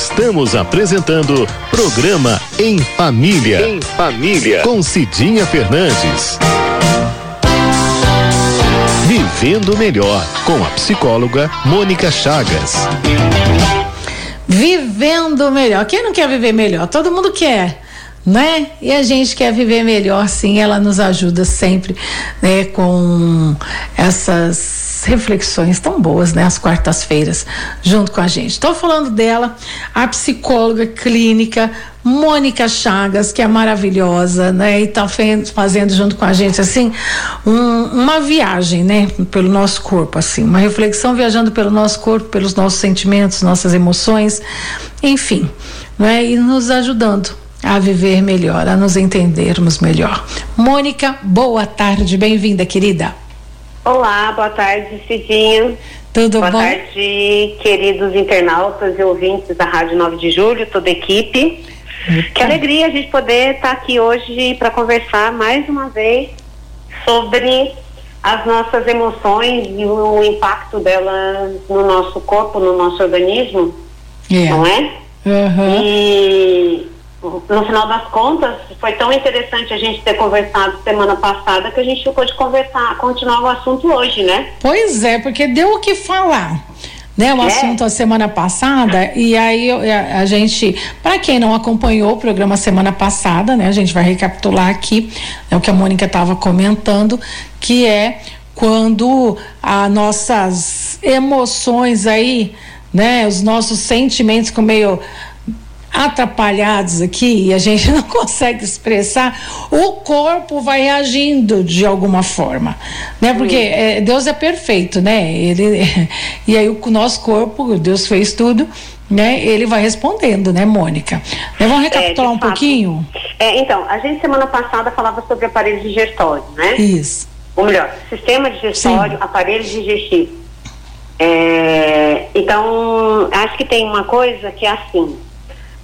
Estamos apresentando programa Em Família. Em Família. Com Cidinha Fernandes. Vivendo Melhor, com a psicóloga Mônica Chagas. Vivendo melhor. Quem não quer viver melhor? Todo mundo quer né? E a gente quer viver melhor, sim, ela nos ajuda sempre, né, com essas reflexões tão boas, né, às quartas-feiras, junto com a gente. Estou falando dela, a psicóloga clínica Mônica Chagas, que é maravilhosa, né, e está fazendo junto com a gente, assim, um, uma viagem, né, pelo nosso corpo, assim, uma reflexão viajando pelo nosso corpo, pelos nossos sentimentos, nossas emoções, enfim, né, e nos ajudando a viver melhor, a nos entendermos melhor. Mônica, boa tarde, bem-vinda, querida. Olá, boa tarde, Cidinha. Tudo boa bom? Boa tarde, queridos internautas e ouvintes da Rádio 9 de Julho, toda a equipe. Eita. Que alegria a gente poder estar aqui hoje para conversar mais uma vez sobre as nossas emoções e o impacto delas no nosso corpo, no nosso organismo, yeah. não é? Uhum. E no final das contas, foi tão interessante a gente ter conversado semana passada que a gente pôde conversar, continuar o assunto hoje, né? Pois é, porque deu o que falar. Né, o é. assunto a semana passada e aí a, a gente, para quem não acompanhou o programa semana passada, né, a gente vai recapitular aqui né, o que a Mônica estava comentando, que é quando as nossas emoções aí, né, os nossos sentimentos com meio atrapalhados aqui e a gente não consegue expressar, o corpo vai reagindo de alguma forma, né? Porque é, Deus é perfeito, né? Ele e aí o nosso corpo, Deus fez tudo, né? Ele vai respondendo, né, Mônica? Né, vamos recapitular é, um pouquinho? É, então, a gente semana passada falava sobre aparelho digestório, né? Isso. Ou melhor, sistema digestório, Sim. aparelho digestivo. É, então, acho que tem uma coisa que é assim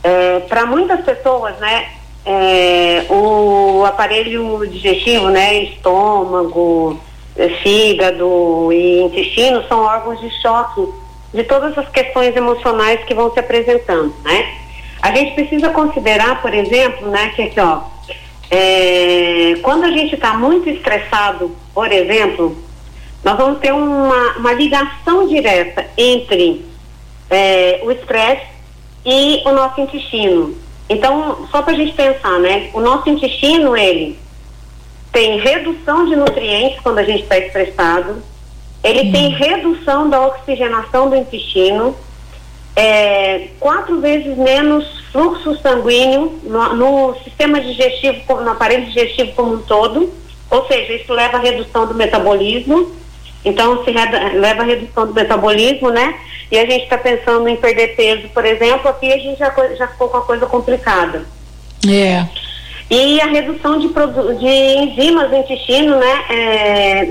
é, para muitas pessoas, né, é, o aparelho digestivo, né, estômago, é, fígado e intestino são órgãos de choque de todas as questões emocionais que vão se apresentando, né? A gente precisa considerar, por exemplo, né, que aqui, ó, é, quando a gente está muito estressado, por exemplo, nós vamos ter uma, uma ligação direta entre é, o estresse e o nosso intestino. Então, só para a gente pensar, né? O nosso intestino, ele tem redução de nutrientes quando a gente está estressado, ele tem redução da oxigenação do intestino, é, quatro vezes menos fluxo sanguíneo no, no, sistema digestivo, no aparelho digestivo como um todo, ou seja, isso leva à redução do metabolismo, então se leva à redução do metabolismo, né? e a gente está pensando em perder peso, por exemplo, aqui a gente já, já ficou com a coisa complicada. É. E a redução de, de enzimas do intestino, né? É,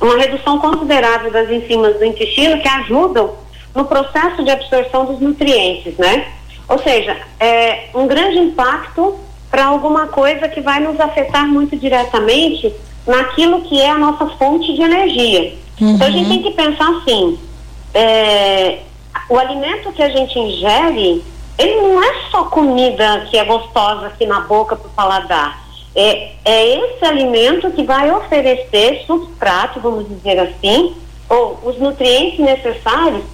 uma redução considerável das enzimas do intestino que ajudam no processo de absorção dos nutrientes, né? Ou seja, é um grande impacto para alguma coisa que vai nos afetar muito diretamente naquilo que é a nossa fonte de energia. Uhum. Então a gente tem que pensar assim, é, o alimento que a gente ingere, ele não é só comida que é gostosa aqui na boca para o paladar. É, é esse alimento que vai oferecer substrato, vamos dizer assim, ou os nutrientes necessários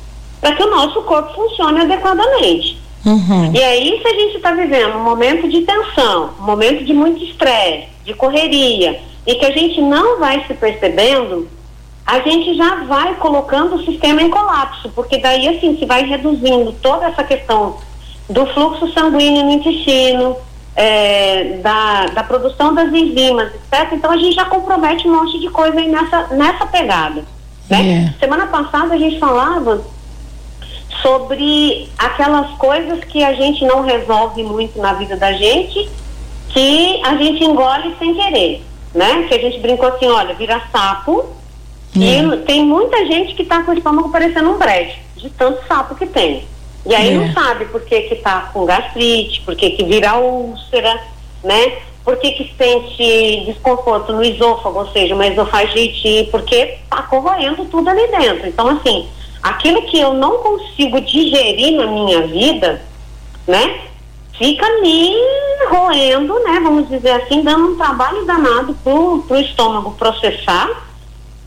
para que o nosso corpo funcione adequadamente. Uhum. E aí, se a gente está vivendo um momento de tensão, um momento de muito estresse, de correria, e que a gente não vai se percebendo, a gente já vai colocando o sistema em colapso, porque daí assim se vai reduzindo toda essa questão do fluxo sanguíneo no intestino, é, da, da produção das enzimas, etc. Então a gente já compromete um monte de coisa aí nessa, nessa pegada. Né? Yeah. Semana passada a gente falava sobre aquelas coisas que a gente não resolve muito na vida da gente, que a gente engole sem querer, né? Que a gente brincou assim, olha, vira sapo, e tem muita gente que está com o estômago parecendo um brejo, de tanto sapo que tem. E aí é. não sabe por que que tá com gastrite, por que que vira úlcera, né? Por que que sente desconforto no esôfago, ou seja, uma esofagite, porque tá corroendo tudo ali dentro. Então, assim, aquilo que eu não consigo digerir na minha vida, né? Fica me roendo, né? Vamos dizer assim, dando um trabalho danado pro, pro estômago processar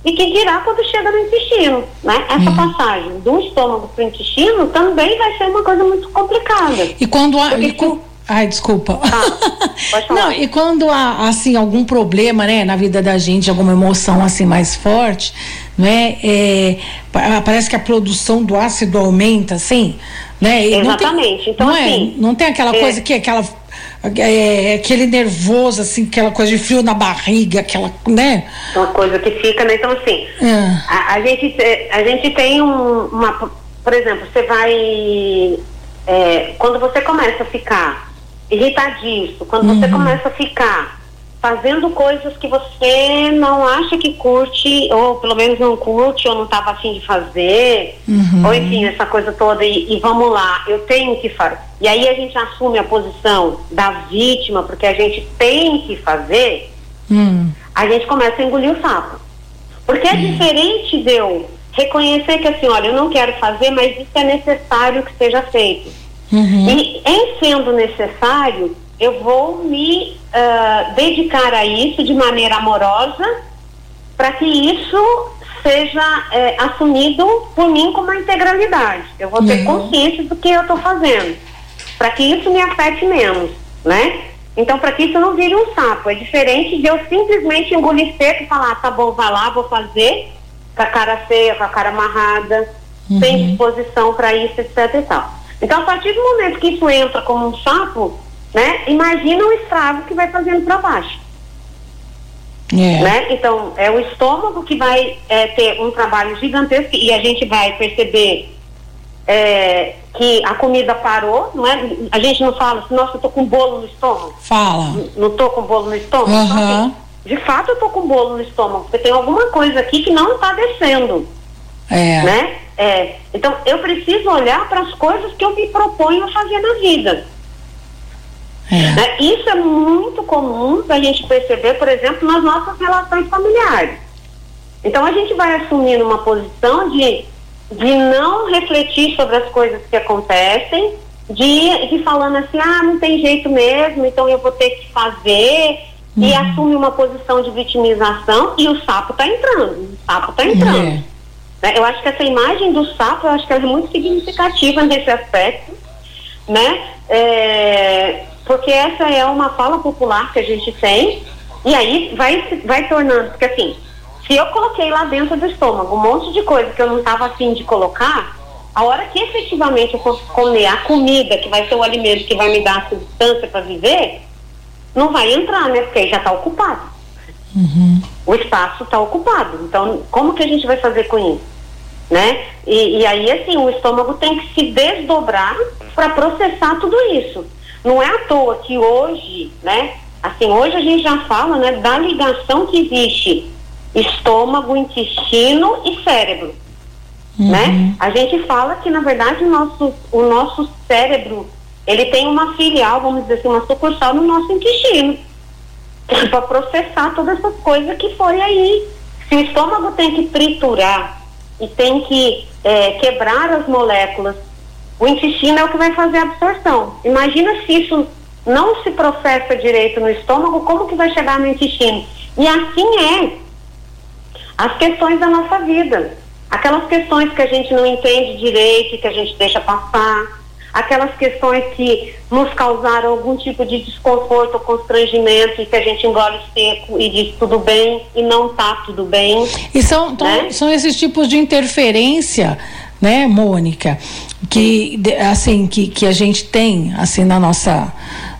e que dirá quando chega no intestino, né? Essa uhum. passagem do estômago para o intestino também vai ser uma coisa muito complicada. E quando há, e com... Ai, desculpa. Ah, Não, e quando há assim algum problema, né, na vida da gente, alguma emoção assim mais forte, né, é, parece que a produção do ácido aumenta, assim, né? Exatamente. Tem, então não é, assim, é, não tem aquela é, coisa que aquela é, aquele nervoso, assim, aquela coisa de frio na barriga, aquela, né? Uma coisa que fica, né? Então, assim, é. a, a, gente, a gente tem um, uma. Por exemplo, você vai. É, quando você começa a ficar irritadiço, quando uhum. você começa a ficar fazendo coisas que você não acha que curte, ou pelo menos não curte, ou não estava afim de fazer, uhum. ou enfim, essa coisa toda, e, e, vamos lá, eu tenho que fazer. E aí a gente assume a posição da vítima, porque a gente tem que fazer, uhum. a gente começa a engolir o sapo. Porque é uhum. diferente de eu reconhecer que assim, olha, eu não quero fazer, mas isso é necessário que seja feito. Uhum. E em sendo necessário, eu vou me uh, dedicar a isso de maneira amorosa para que isso seja é, assumido por mim como uma integralidade. Eu vou ter uhum. consciência do que eu estou fazendo, para que isso me afete menos, né? Então, para que isso não vire um sapo, é diferente de eu simplesmente engolir seco e falar, ah, tá bom, vai lá, vou fazer, com a cara feia, com a cara amarrada, uhum. sem disposição para isso, etc e tal. Então, a partir do momento que isso entra como um sapo, né? Imagina o estrago que vai fazendo para baixo. É. Né? Então, é o estômago que vai é, ter um trabalho gigantesco e a gente vai perceber é, que a comida parou, não é? A gente não fala assim, nossa, eu tô com bolo no estômago. Fala. N não tô com bolo no estômago? Uhum. Então, assim, de fato eu tô com bolo no estômago, porque tem alguma coisa aqui que não está descendo. É. Né? É. Então, eu preciso olhar para as coisas que eu me proponho a fazer na vida. É. Né? Isso é muito comum da gente perceber, por exemplo, nas nossas relações familiares. Então a gente vai assumindo uma posição de, de não refletir sobre as coisas que acontecem, de, de falando assim, ah, não tem jeito mesmo, então eu vou ter que fazer, uhum. e assume uma posição de vitimização e o sapo está entrando, o sapo está entrando. É. Né? Eu acho que essa imagem do sapo, eu acho que ela é muito significativa nesse aspecto, né? É, porque essa é uma fala popular que a gente tem, e aí vai, vai tornando, porque assim, se eu coloquei lá dentro do estômago um monte de coisa que eu não estava afim de colocar, a hora que efetivamente eu for comer a comida, que vai ser o alimento que vai me dar a substância para viver, não vai entrar, né? Porque aí já está ocupado. Uhum. O espaço está ocupado. Então, como que a gente vai fazer com isso? Né? E, e aí, assim, o estômago tem que se desdobrar para processar tudo isso. Não é à toa que hoje, né? Assim, hoje a gente já fala, né, da ligação que existe estômago, intestino e cérebro, uhum. né? A gente fala que na verdade o nosso, o nosso cérebro ele tem uma filial, vamos dizer assim, uma sucursal no nosso intestino para processar todas essas coisas que foi aí. Se o estômago tem que triturar e tem que é, quebrar as moléculas o intestino é o que vai fazer a absorção. Imagina se isso não se processa direito no estômago, como que vai chegar no intestino? E assim é as questões da nossa vida. Aquelas questões que a gente não entende direito, que a gente deixa passar, aquelas questões que nos causaram algum tipo de desconforto ou constrangimento e que a gente engole seco e diz tudo bem e não tá tudo bem. E são, né? são esses tipos de interferência, né, Mônica, que assim que, que a gente tem assim na nossa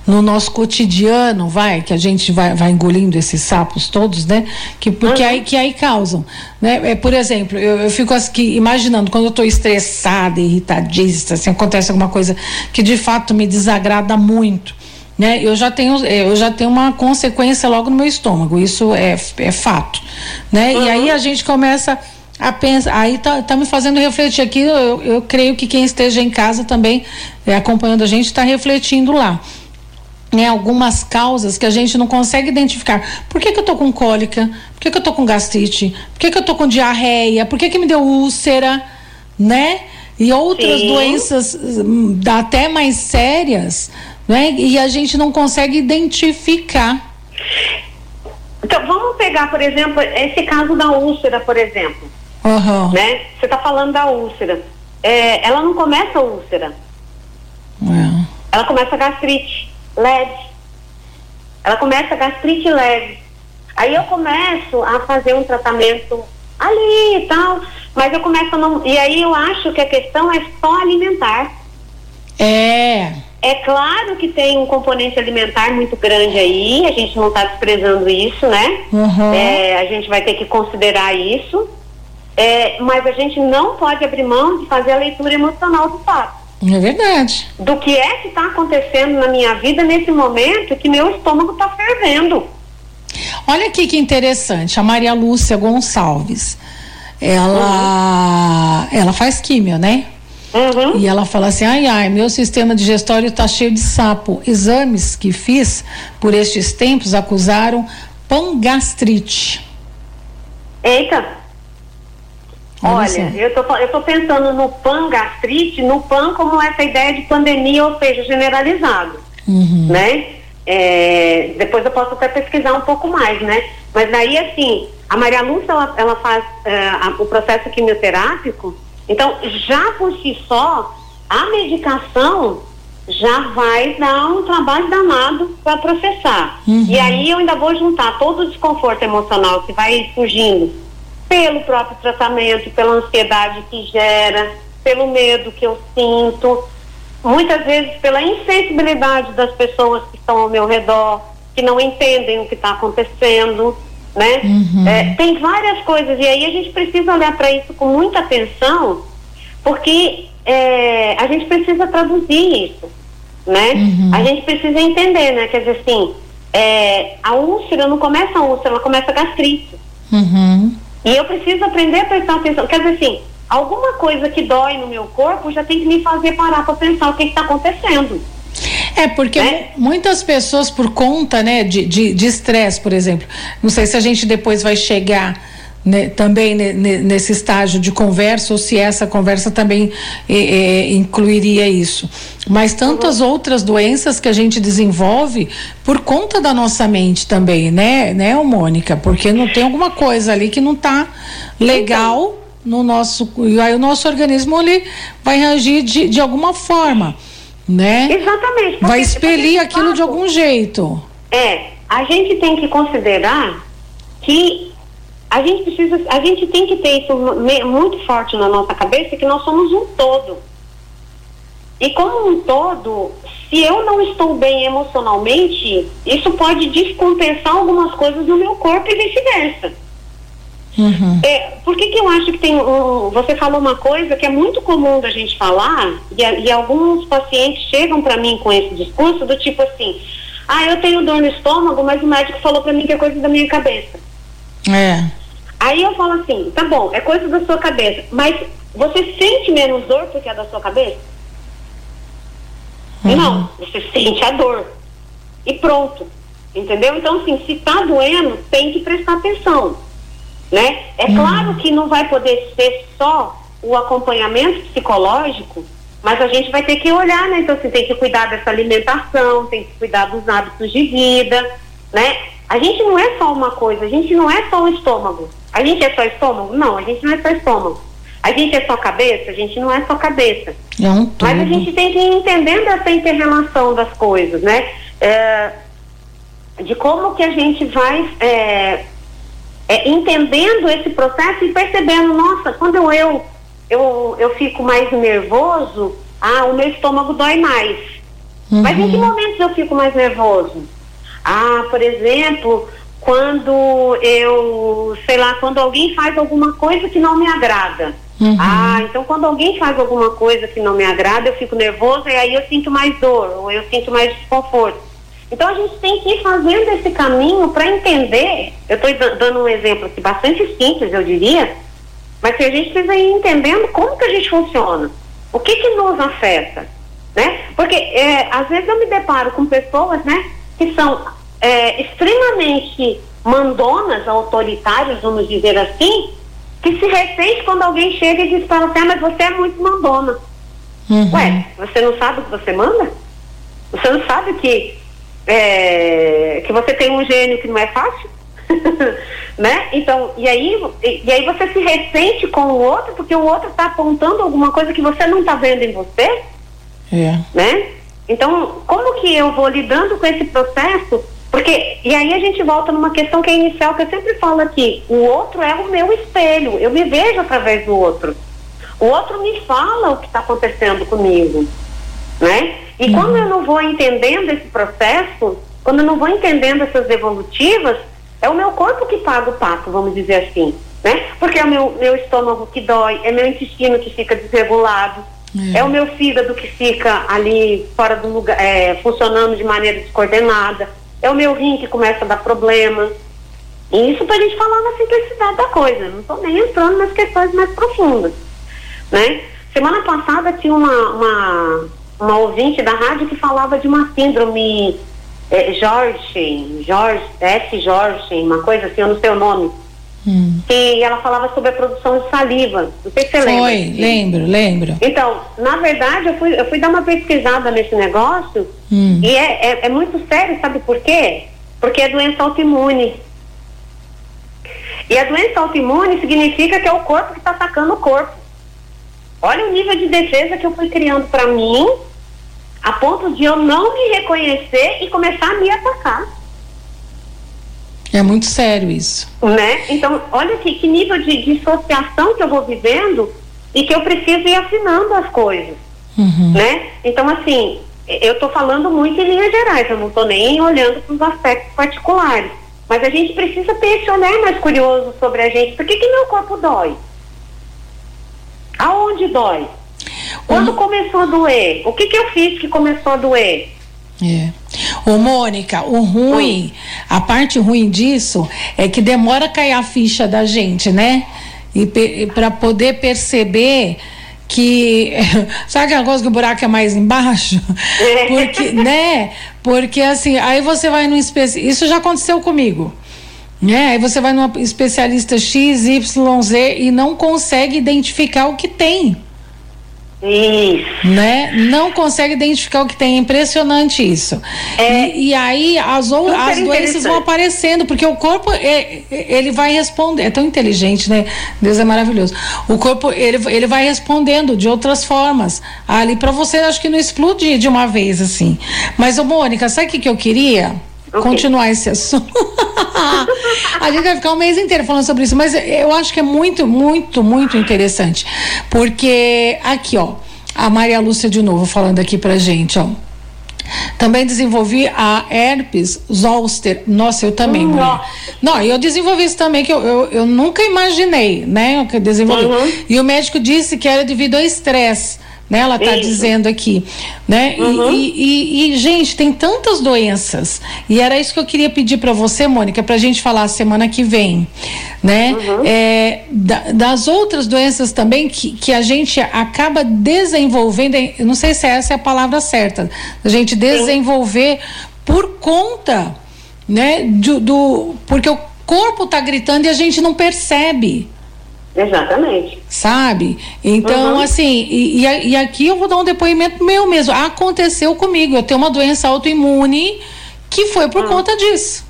no nosso cotidiano, vai, que a gente vai, vai engolindo esses sapos todos, né? Que, porque uhum. aí, que aí causam, né? É, por exemplo, eu, eu fico aqui imaginando, quando eu estou estressada, irritadista, assim, acontece alguma coisa que de fato me desagrada muito, né? Eu já tenho, eu já tenho uma consequência logo no meu estômago, isso é, é fato, né? Uhum. E aí a gente começa aí tá, tá me fazendo refletir aqui. Eu, eu creio que quem esteja em casa também é, acompanhando a gente está refletindo lá. Né, algumas causas que a gente não consegue identificar. Por que, que eu tô com cólica? Por que, que eu tô com gastrite? Por que, que eu tô com diarreia? Por que, que me deu úlcera? né? E outras Sim. doenças hum, até mais sérias, né? E a gente não consegue identificar. Então, vamos pegar, por exemplo, esse caso da úlcera, por exemplo. Uhum. Né? Você está falando da úlcera. É, ela não começa úlcera. É. Ela começa gastrite leve. Ela começa gastrite leve. Aí eu começo a fazer um tratamento ali e tal, mas eu começo a não. E aí eu acho que a questão é só alimentar. É. É claro que tem um componente alimentar muito grande aí, a gente não está desprezando isso, né? Uhum. É, a gente vai ter que considerar isso. É, mas a gente não pode abrir mão de fazer a leitura emocional do fato. É verdade. Do que é que está acontecendo na minha vida nesse momento que meu estômago está fervendo. Olha aqui que interessante, a Maria Lúcia Gonçalves. Ela, uhum. ela faz químio, né? Uhum. E ela fala assim: ai, ai, meu sistema digestório está cheio de sapo. Exames que fiz por estes tempos acusaram pangastrite. Eita! Olha, eu tô, eu tô pensando no pangastrite, no pan como essa ideia de pandemia, ou seja, generalizado, uhum. né? É, depois eu posso até pesquisar um pouco mais, né? Mas aí, assim, a Maria Lúcia, ela, ela faz é, a, o processo quimioterápico, então, já por si só, a medicação já vai dar um trabalho danado para processar. Uhum. E aí eu ainda vou juntar todo o desconforto emocional que vai surgindo pelo próprio tratamento, pela ansiedade que gera, pelo medo que eu sinto, muitas vezes pela insensibilidade das pessoas que estão ao meu redor, que não entendem o que está acontecendo, né? Uhum. É, tem várias coisas e aí a gente precisa olhar para isso com muita atenção, porque é, a gente precisa traduzir isso, né? Uhum. A gente precisa entender, né? Quer dizer assim, é, a úlcera não começa a úlcera, ela começa a gastrite. Uhum. E eu preciso aprender a prestar atenção. Quer dizer assim, alguma coisa que dói no meu corpo já tem que me fazer parar para pensar o que está acontecendo. É, porque né? muitas pessoas, por conta né, de estresse, por exemplo, não sei se a gente depois vai chegar né, também nesse estágio de conversa ou se essa conversa também é, incluiria isso. Mas tantas outras doenças que a gente desenvolve por conta da nossa mente também, né, né, Mônica? Porque não tem alguma coisa ali que não está legal. No nosso e aí o nosso organismo ele vai reagir de, de alguma forma, né? Exatamente. Porque, vai expelir aquilo de algum jeito. É, a gente tem que considerar que a gente precisa, a gente tem que ter isso muito forte na nossa cabeça que nós somos um todo. E como um todo, se eu não estou bem emocionalmente, isso pode descompensar algumas coisas no meu corpo e vice-versa. Uhum. É, por que, que eu acho que tem um, você falou uma coisa que é muito comum da gente falar e, e alguns pacientes chegam para mim com esse discurso do tipo assim, ah, eu tenho dor no estômago, mas o médico falou para mim que é coisa da minha cabeça. É. Aí eu falo assim, tá bom, é coisa da sua cabeça, mas você sente menos dor porque é da sua cabeça? Uhum. Não, você sente a dor. E pronto. Entendeu? Então, assim, se tá doendo, tem que prestar atenção né? É uhum. claro que não vai poder ser só o acompanhamento psicológico, mas a gente vai ter que olhar, né? Então, assim, tem que cuidar dessa alimentação, tem que cuidar dos hábitos de vida, né? A gente não é só uma coisa, a gente não é só o estômago. A gente é só estômago? Não, a gente não é só estômago. A gente é só cabeça? A gente não é só cabeça. Não, Mas a gente tem que ir entendendo essa inter-relação das coisas, né? É, de como que a gente vai é, é, entendendo esse processo e percebendo, nossa, quando eu, eu, eu, eu fico mais nervoso, ah, o meu estômago dói mais. Uhum. Mas em que momentos eu fico mais nervoso? Ah, por exemplo, quando eu, sei lá, quando alguém faz alguma coisa que não me agrada. Uhum. Ah, então quando alguém faz alguma coisa que não me agrada, eu fico nervoso e aí eu sinto mais dor, ou eu sinto mais desconforto. Então a gente tem que ir fazendo esse caminho para entender. Eu estou dando um exemplo aqui bastante simples, eu diria, mas que a gente precisa ir entendendo como que a gente funciona. O que que nos afeta, né? Porque é, às vezes eu me deparo com pessoas, né, que são é, extremamente mandonas, autoritárias, vamos dizer assim, que se ressente quando alguém chega e diz para você, ah, mas você é muito mandona. Uhum. Ué, você não sabe o que você manda? Você não sabe que, é, que você tem um gênio que não é fácil? né? Então, e aí, e, e, aí você se ressente com o outro porque o outro está apontando alguma coisa que você não está vendo em você, é. né? Então, como que eu vou lidando com esse processo? Porque, e aí a gente volta numa questão que é inicial, que eu sempre falo aqui, o outro é o meu espelho, eu me vejo através do outro. O outro me fala o que está acontecendo comigo, né? E uhum. quando eu não vou entendendo esse processo, quando eu não vou entendendo essas evolutivas, é o meu corpo que paga o pato, vamos dizer assim, né? Porque é o meu, meu estômago que dói, é meu intestino que fica desregulado, é. é o meu fígado que fica ali fora do lugar, é, funcionando de maneira descoordenada, é o meu rim que começa a dar problema. E isso para a gente falar na simplicidade da coisa, não estou nem entrando nas questões mais profundas, né? Semana passada tinha uma, uma, uma ouvinte da rádio que falava de uma síndrome é, Jorge, Jorge, S. Jorge, uma coisa assim, eu não sei o nome. Hum. E ela falava sobre a produção de saliva. Não sei se você Foi, lembra. Foi, lembro, lembro. Então, na verdade, eu fui, eu fui dar uma pesquisada nesse negócio hum. e é, é, é, muito sério, sabe por quê? Porque é doença autoimune. E a doença autoimune significa que é o corpo que está atacando o corpo. Olha o nível de defesa que eu fui criando para mim a ponto de eu não me reconhecer e começar a me atacar. É muito sério isso. Né? Então, olha aqui que nível de dissociação que eu vou vivendo e que eu preciso ir afinando as coisas. Uhum. Né? Então, assim, eu estou falando muito em linhas gerais, eu não estou nem olhando para os aspectos particulares. Mas a gente precisa ter esse olhar mais curioso sobre a gente. Por que, que meu corpo dói? Aonde dói? Quando uhum. começou a doer? O que, que eu fiz que começou a doer? É. Ô, Mônica, o ruim, a parte ruim disso é que demora a cair a ficha da gente, né? E para poder perceber que sabe aquela coisa que o buraco é mais embaixo é. porque né porque assim aí você vai no especialista isso já aconteceu comigo né aí você vai num especialista X Y Z e não consegue identificar o que tem isso. Né? Não consegue identificar o que tem. É impressionante isso. É, e, e, aí as, ou, as doenças vão aparecendo, porque o corpo é, ele vai responder. É tão inteligente, né? Deus é maravilhoso. O corpo ele, ele vai respondendo de outras formas. Ali para você, acho que não explodir de uma vez assim. Mas, ô Mônica, sabe o que, que eu queria? Okay. Continuar esse assunto. a gente vai ficar um mês inteiro falando sobre isso, mas eu acho que é muito, muito, muito interessante. Porque aqui, ó, a Maria Lúcia de novo falando aqui pra gente, ó. Também desenvolvi a herpes zoster. Nossa, eu também, mulher. Não, eu desenvolvi isso também, que eu, eu, eu nunca imaginei, né? Que eu desenvolvi. Uhum. E o médico disse que era devido ao estresse né? Ela está dizendo aqui, né? Uhum. E, e, e, gente, tem tantas doenças e era isso que eu queria pedir para você, Mônica, para a gente falar semana que vem, né? Uhum. É, da, das outras doenças também que, que a gente acaba desenvolvendo, eu não sei se essa é a palavra certa, a gente desenvolver Sim. por conta, né? Do, do porque o corpo está gritando e a gente não percebe. Exatamente. Sabe? Então, uhum. assim, e, e, aqui eu vou dar um depoimento meu mesmo. Aconteceu comigo. Eu tenho uma doença autoimune que foi por uhum. conta disso.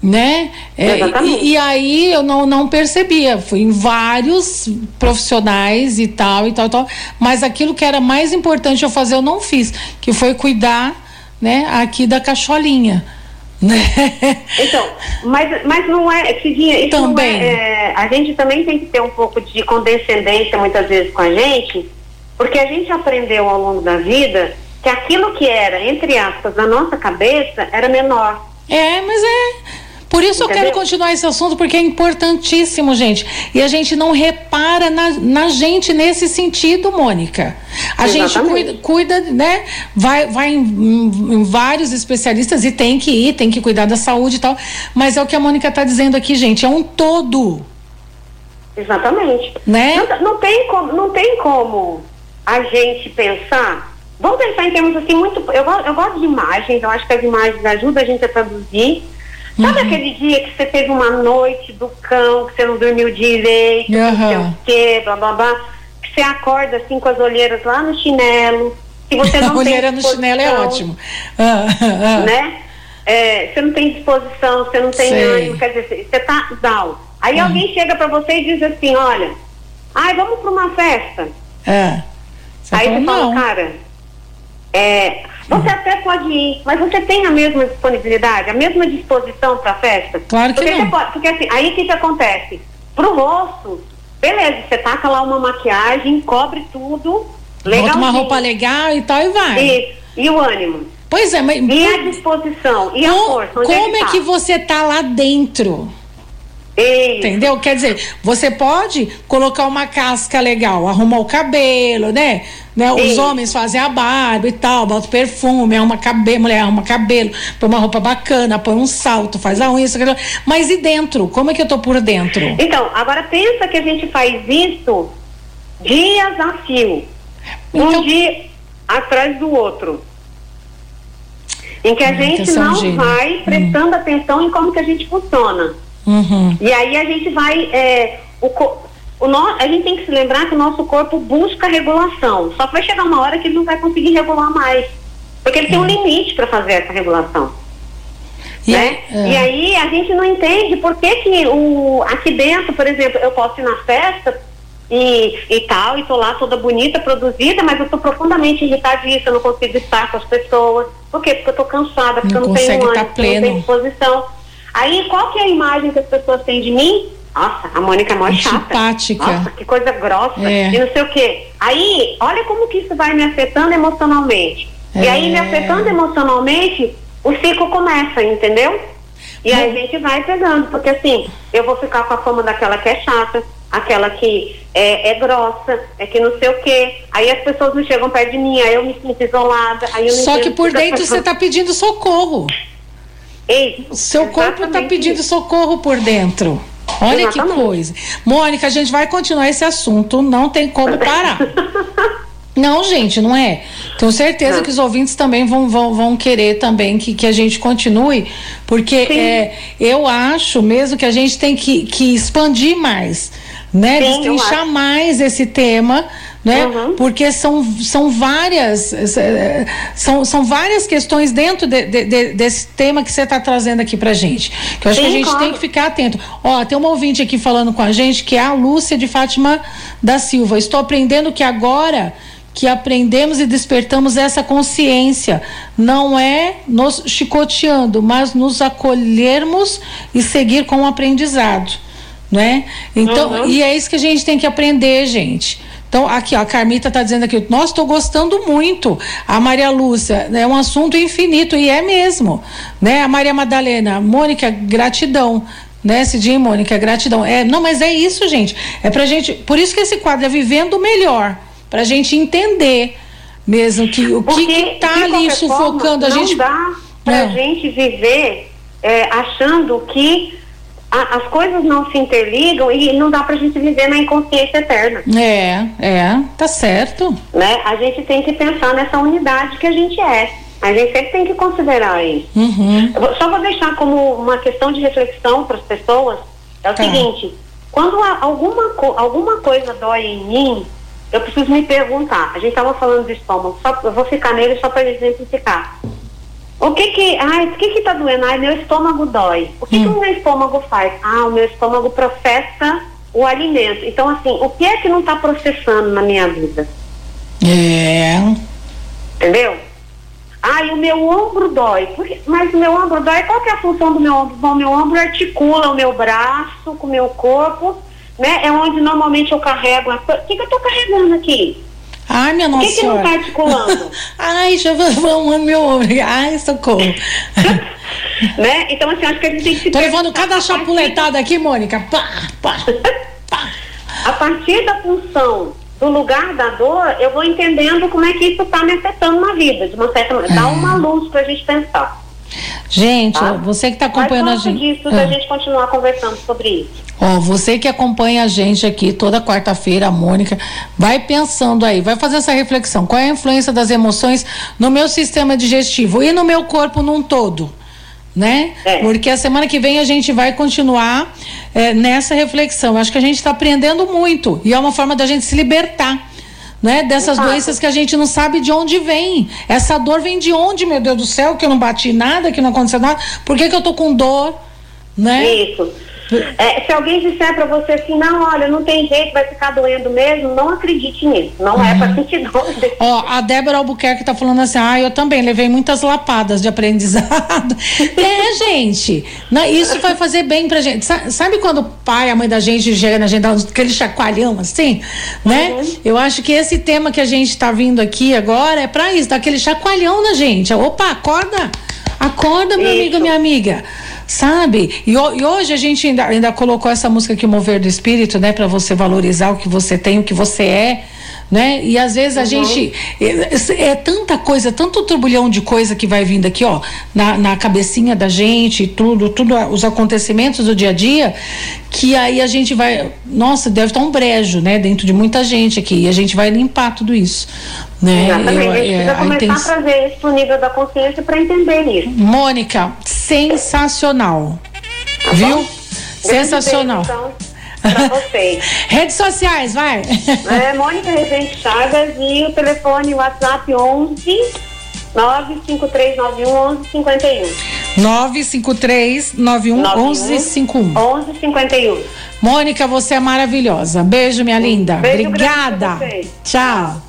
Né? É, e, e, aí eu não, não percebia. Fui em vários profissionais e tal, e tal, e tal. Mas aquilo que era mais importante eu fazer, eu não fiz. Que foi cuidar né, aqui da cacholinha. Né? Então, mas, mas não é, Cidinha, isso também. não é, é, A gente também tem que ter um pouco de condescendência muitas vezes com a gente, porque a gente aprendeu ao longo da vida que aquilo que era, entre aspas, na nossa cabeça era menor. É, mas é. Por isso Entendeu? eu quero continuar esse assunto, porque é importantíssimo, gente. E a gente não repara na, na gente nesse sentido, Mônica. A Exatamente. gente cuida, cuida, né? Vai, vai em, em, vários especialistas e tem que ir, tem que cuidar da saúde e tal. Mas é o que a Mônica está dizendo aqui, gente, é um todo. Exatamente. Né? Não, não, tem como, não tem como a gente pensar. Vamos pensar em termos assim muito. Eu, eu gosto de imagens, eu acho que as imagens ajudam a gente a traduzir Sabe uhum. aquele dia que você teve uma noite do cão, que você não dormiu direito, uhum. não sei o quê, blá blá blá, que você acorda assim com as olheiras lá no chinelo, que você não a olheira no chinelo é ótimo. Uh, Né? É, você não tem disposição, você não tem ânimo, quer dizer, você tá down. Aí uhum. alguém chega para você e diz assim, olha, ai, vamos para uma festa. É. Você Aí você fala, cara, é, você até pode ir, mas você tem a mesma disponibilidade, a mesma disposição para a festa? Claro que porque não. Pode, porque assim, aí o que, que acontece? Pro rosto, beleza, você taca lá uma maquiagem, cobre tudo, legal. Bota uma roupa legal e tal e vai. Isso. E o ânimo? Pois é, mas. E a disposição? E com, a força? É como é que, tá? que você tá lá dentro? Isso. Entendeu? Quer dizer, você pode colocar uma casca legal, arrumar o cabelo, né? né? Os homens fazem a barba e tal, bota perfume, arruma cabelo, mulher arruma cabelo, põe uma roupa bacana, põe um salto, faz a unha, isso, aquilo. Mas e dentro? Como é que eu tô por dentro? Então, agora pensa que a gente faz isso dias a fio. Então, um dia atrás do outro. Em que a gente não vai prestando hum. atenção em como que a gente funciona. Uhum. E aí a gente vai. É, o, o no, a gente tem que se lembrar que o nosso corpo busca regulação. Só que vai chegar uma hora que ele não vai conseguir regular mais. Porque ele tem um é. limite para fazer essa regulação. E, né? É. e aí a gente não entende por que, que o, aqui dentro, por exemplo, eu posso ir na festa e, e tal, e tô lá toda bonita, produzida, mas eu tô profundamente irritadíssima, eu não consigo estar com as pessoas. Por quê? Porque eu tô cansada, porque não eu não tenho ânimo, tá não tenho disposição. Aí, qual que é a imagem que as pessoas têm de mim? Nossa, a Mônica é mó chata. Nossa, que coisa grossa. É. E não sei o quê. Aí, olha como que isso vai me afetando emocionalmente. É. E aí, me afetando emocionalmente, o ciclo começa, entendeu? E aí a gente vai pegando, porque assim, eu vou ficar com a fama daquela que é chata, aquela que é, é grossa, é que não sei o quê. Aí as pessoas não chegam perto de mim, aí eu me sinto isolada. Aí eu Só que por dentro você está pedindo socorro. Isso, Seu corpo está pedindo socorro por dentro. Olha exatamente. que coisa. Mônica, a gente vai continuar esse assunto, não tem como parar. Não, gente, não é. Tenho certeza não. que os ouvintes também vão, vão, vão querer também que, que a gente continue, porque é, eu acho mesmo que a gente tem que, que expandir mais, né? Sim, Destrinchar mais esse tema né? Uhum. Porque são, são várias são, são várias questões dentro de, de, de, desse tema que você está trazendo aqui para gente. Que eu acho Sim, que a gente claro. tem que ficar atento. Ó, tem uma ouvinte aqui falando com a gente que é a Lúcia de Fátima da Silva. Estou aprendendo que agora que aprendemos e despertamos essa consciência. Não é nos chicoteando, mas nos acolhermos e seguir com o aprendizado, né? Então, uhum. e é isso que a gente tem que aprender, gente. Então, aqui, ó, a Carmita está dizendo aqui, nossa, estou gostando muito. A Maria Lúcia, é um assunto infinito, e é mesmo. Né? A Maria Madalena, Mônica, gratidão. Né, Cidinha e Mônica, gratidão. É, não, mas é isso, gente. É pra gente. Por isso que esse quadro é Vivendo Melhor. Pra gente entender mesmo que o que, que tá ali sufocando forma, a gente. Não dá pra não. gente viver é, achando que a, as coisas não se interligam e não dá pra gente viver na inconsciência eterna. É, é, tá certo. Né? A gente tem que pensar nessa unidade que a gente é. A gente sempre tem que considerar isso. Uhum. Só vou deixar como uma questão de reflexão para as pessoas. É o tá. seguinte: quando alguma, alguma coisa dói em mim, eu preciso me perguntar. A gente estava falando do estômago, só, eu vou ficar nele só para exemplificar. O que que, ai, o que que tá doendo? Ai, meu estômago dói. O que hum. que o meu estômago faz? Ah, o meu estômago processa o alimento. Então, assim, o que é que não está processando na minha vida? É. Entendeu? Ai, o meu ombro dói. Mas o meu ombro dói, qual que é a função do meu ombro? Bom, meu ombro articula o meu braço com o meu corpo, né? É onde normalmente eu carrego. O que, que eu estou carregando aqui? Ai, minha nossa Por que, que não está articulando? Ai, já vamos meu ombro. Ai, socorro. né? Então, assim, acho que a gente tem que se Tô levando cada chapuletada aqui, Mônica. Pá, pá, pá. A partir da função do lugar da dor, eu vou entendendo como é que isso está me afetando na vida. De uma certa maneira. Dá uma é. luz para a gente pensar. Gente, tá? você que está acompanhando a gente. disso, ah. da gente continuar conversando sobre isso. Ó, você que acompanha a gente aqui toda quarta-feira, a Mônica, vai pensando aí, vai fazer essa reflexão. Qual é a influência das emoções no meu sistema digestivo e no meu corpo num todo? né? É. Porque a semana que vem a gente vai continuar é, nessa reflexão. Acho que a gente está aprendendo muito e é uma forma da gente se libertar. Né, dessas doenças que a gente não sabe de onde vem. Essa dor vem de onde, meu Deus do céu, que eu não bati nada, que não aconteceu nada. Por que, que eu tô com dor? Né? Isso. É, se alguém disser para você assim, não, olha, não tem jeito, vai ficar doendo mesmo, não acredite nisso. Não uhum. é para sentir dor. Ó, a Débora Albuquerque tá falando assim, ah, eu também levei muitas lapadas de aprendizado. é, gente, isso vai fazer bem pra gente. Sabe quando o pai, a mãe da gente chega na gente, dá aquele chacoalhão assim, né? Uhum. Eu acho que esse tema que a gente tá vindo aqui agora é para isso, dar aquele chacoalhão na gente. Opa, acorda! Acorda, meu isso. amigo, minha amiga sabe? E, e, hoje a gente ainda, ainda colocou essa música que Mover do Espírito, né? para você valorizar o que você tem, o que você é né? E às vezes a uhum. gente é, é, tanta coisa, tanto turbulhão de coisa que vai vindo aqui, ó, na, na cabecinha da gente, tudo, tudo os acontecimentos do dia a dia, que aí a gente vai, nossa, deve estar um brejo, né, dentro de muita gente aqui, e a gente vai limpar tudo isso, né? Exatamente. Eu, a gente precisa é, começar a trazer isso pro nível da consciência para entender isso. Mônica, sensacional. Tá Viu? Sensacional. Beijo, então para vocês. Redes sociais, vai. É, Mônica Rezende Chagas e o telefone WhatsApp 11 95391 1151. 95391 1151. 1151. Mônica, você é maravilhosa. Beijo, minha linda. Beijo Obrigada. Tchau.